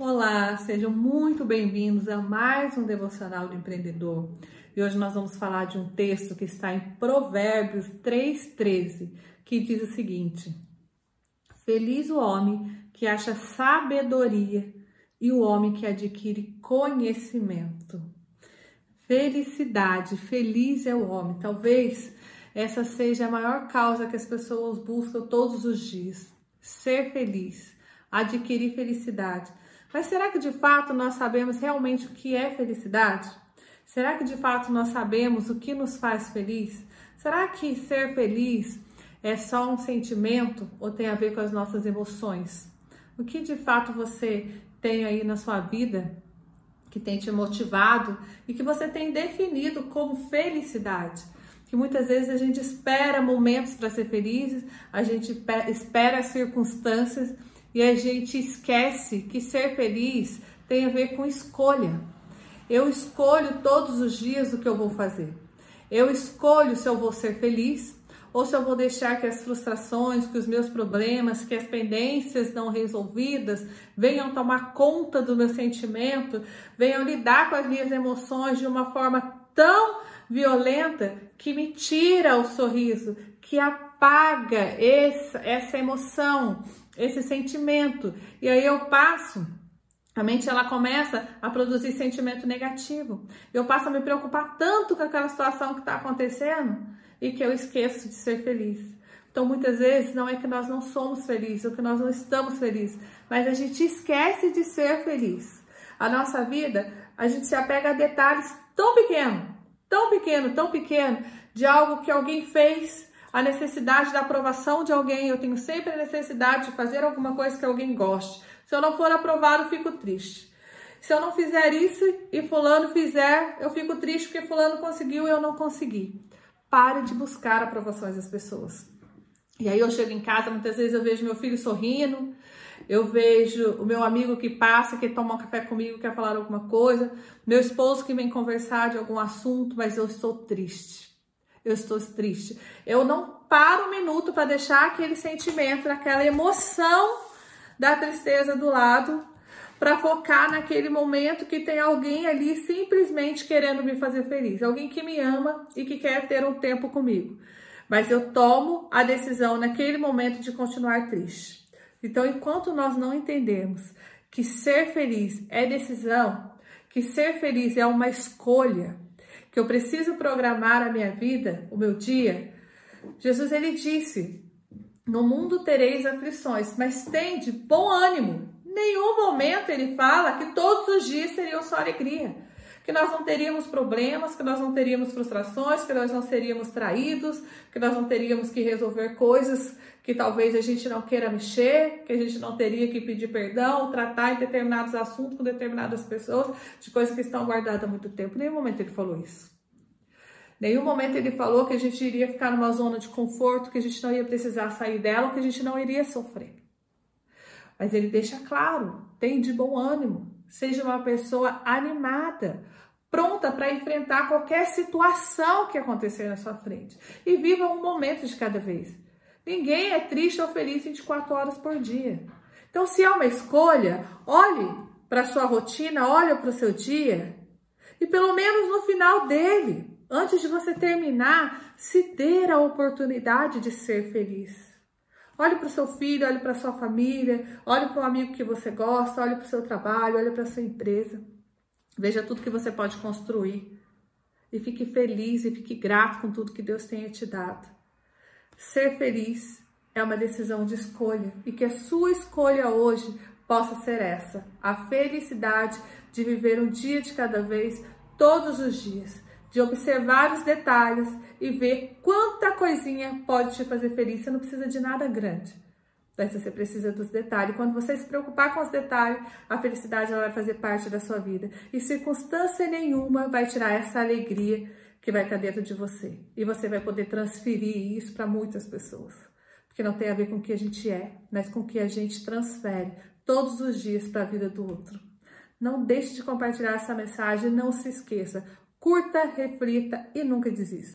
Olá, sejam muito bem-vindos a mais um devocional do empreendedor. E hoje nós vamos falar de um texto que está em Provérbios 3:13, que diz o seguinte: Feliz o homem que acha sabedoria e o homem que adquire conhecimento. Felicidade, feliz é o homem. Talvez essa seja a maior causa que as pessoas buscam todos os dias: ser feliz, adquirir felicidade. Mas será que de fato nós sabemos realmente o que é felicidade? Será que de fato nós sabemos o que nos faz feliz? Será que ser feliz é só um sentimento ou tem a ver com as nossas emoções? O que de fato você tem aí na sua vida que tem te motivado e que você tem definido como felicidade? Que muitas vezes a gente espera momentos para ser felizes, a gente espera circunstâncias e a gente esquece que ser feliz tem a ver com escolha. Eu escolho todos os dias o que eu vou fazer. Eu escolho se eu vou ser feliz ou se eu vou deixar que as frustrações, que os meus problemas, que as pendências não resolvidas venham tomar conta do meu sentimento, venham lidar com as minhas emoções de uma forma tão violenta que me tira o sorriso, que apaga essa, essa emoção, esse sentimento. E aí eu passo a mente ela começa a produzir sentimento negativo. Eu passo a me preocupar tanto com aquela situação que está acontecendo e que eu esqueço de ser feliz. Então, muitas vezes, não é que nós não somos felizes ou que nós não estamos felizes, mas a gente esquece de ser feliz. A nossa vida, a gente se apega a detalhes tão pequenos, tão pequeno, tão pequeno, de algo que alguém fez a necessidade da aprovação de alguém. Eu tenho sempre a necessidade de fazer alguma coisa que alguém goste. Se eu não for aprovado, fico triste. Se eu não fizer isso e fulano fizer, eu fico triste porque fulano conseguiu e eu não consegui. Pare de buscar aprovações das pessoas. E aí eu chego em casa, muitas vezes eu vejo meu filho sorrindo, eu vejo o meu amigo que passa, que toma um café comigo, quer falar alguma coisa, meu esposo que vem conversar de algum assunto, mas eu estou triste eu estou triste. Eu não paro um minuto para deixar aquele sentimento, aquela emoção da tristeza do lado, para focar naquele momento que tem alguém ali simplesmente querendo me fazer feliz, alguém que me ama e que quer ter um tempo comigo. Mas eu tomo a decisão naquele momento de continuar triste. Então, enquanto nós não entendemos que ser feliz é decisão, que ser feliz é uma escolha, que eu preciso programar a minha vida, o meu dia, Jesus ele disse: No mundo tereis aflições, mas tem de bom ânimo. Nenhum momento ele fala que todos os dias seriam só alegria, que nós não teríamos problemas, que nós não teríamos frustrações, que nós não seríamos traídos, que nós não teríamos que resolver coisas que talvez a gente não queira mexer, que a gente não teria que pedir perdão, tratar em determinados assuntos com determinadas pessoas, de coisas que estão guardadas há muito tempo. Em nenhum momento ele falou isso. Em nenhum momento ele falou que a gente iria ficar numa zona de conforto, que a gente não ia precisar sair dela, que a gente não iria sofrer. Mas ele deixa claro: tem de bom ânimo, seja uma pessoa animada, pronta para enfrentar qualquer situação que acontecer na sua frente e viva um momento de cada vez. Ninguém é triste ou feliz 24 horas por dia. Então, se é uma escolha, olhe para a sua rotina, olhe para o seu dia e pelo menos no final dele, antes de você terminar, se ter a oportunidade de ser feliz. Olhe para o seu filho, olhe para a sua família, olhe para o amigo que você gosta, olhe para o seu trabalho, olhe para a sua empresa. Veja tudo que você pode construir e fique feliz e fique grato com tudo que Deus tenha te dado. Ser feliz é uma decisão de escolha e que a sua escolha hoje possa ser essa: a felicidade de viver um dia de cada vez, todos os dias, de observar os detalhes e ver quanta coisinha pode te fazer feliz. Você não precisa de nada grande. Mas você precisa dos detalhes. Quando você se preocupar com os detalhes, a felicidade ela vai fazer parte da sua vida. E circunstância nenhuma vai tirar essa alegria que vai estar dentro de você. E você vai poder transferir isso para muitas pessoas. Porque não tem a ver com o que a gente é, mas com o que a gente transfere todos os dias para a vida do outro. Não deixe de compartilhar essa mensagem, não se esqueça. Curta, reflita e nunca desista.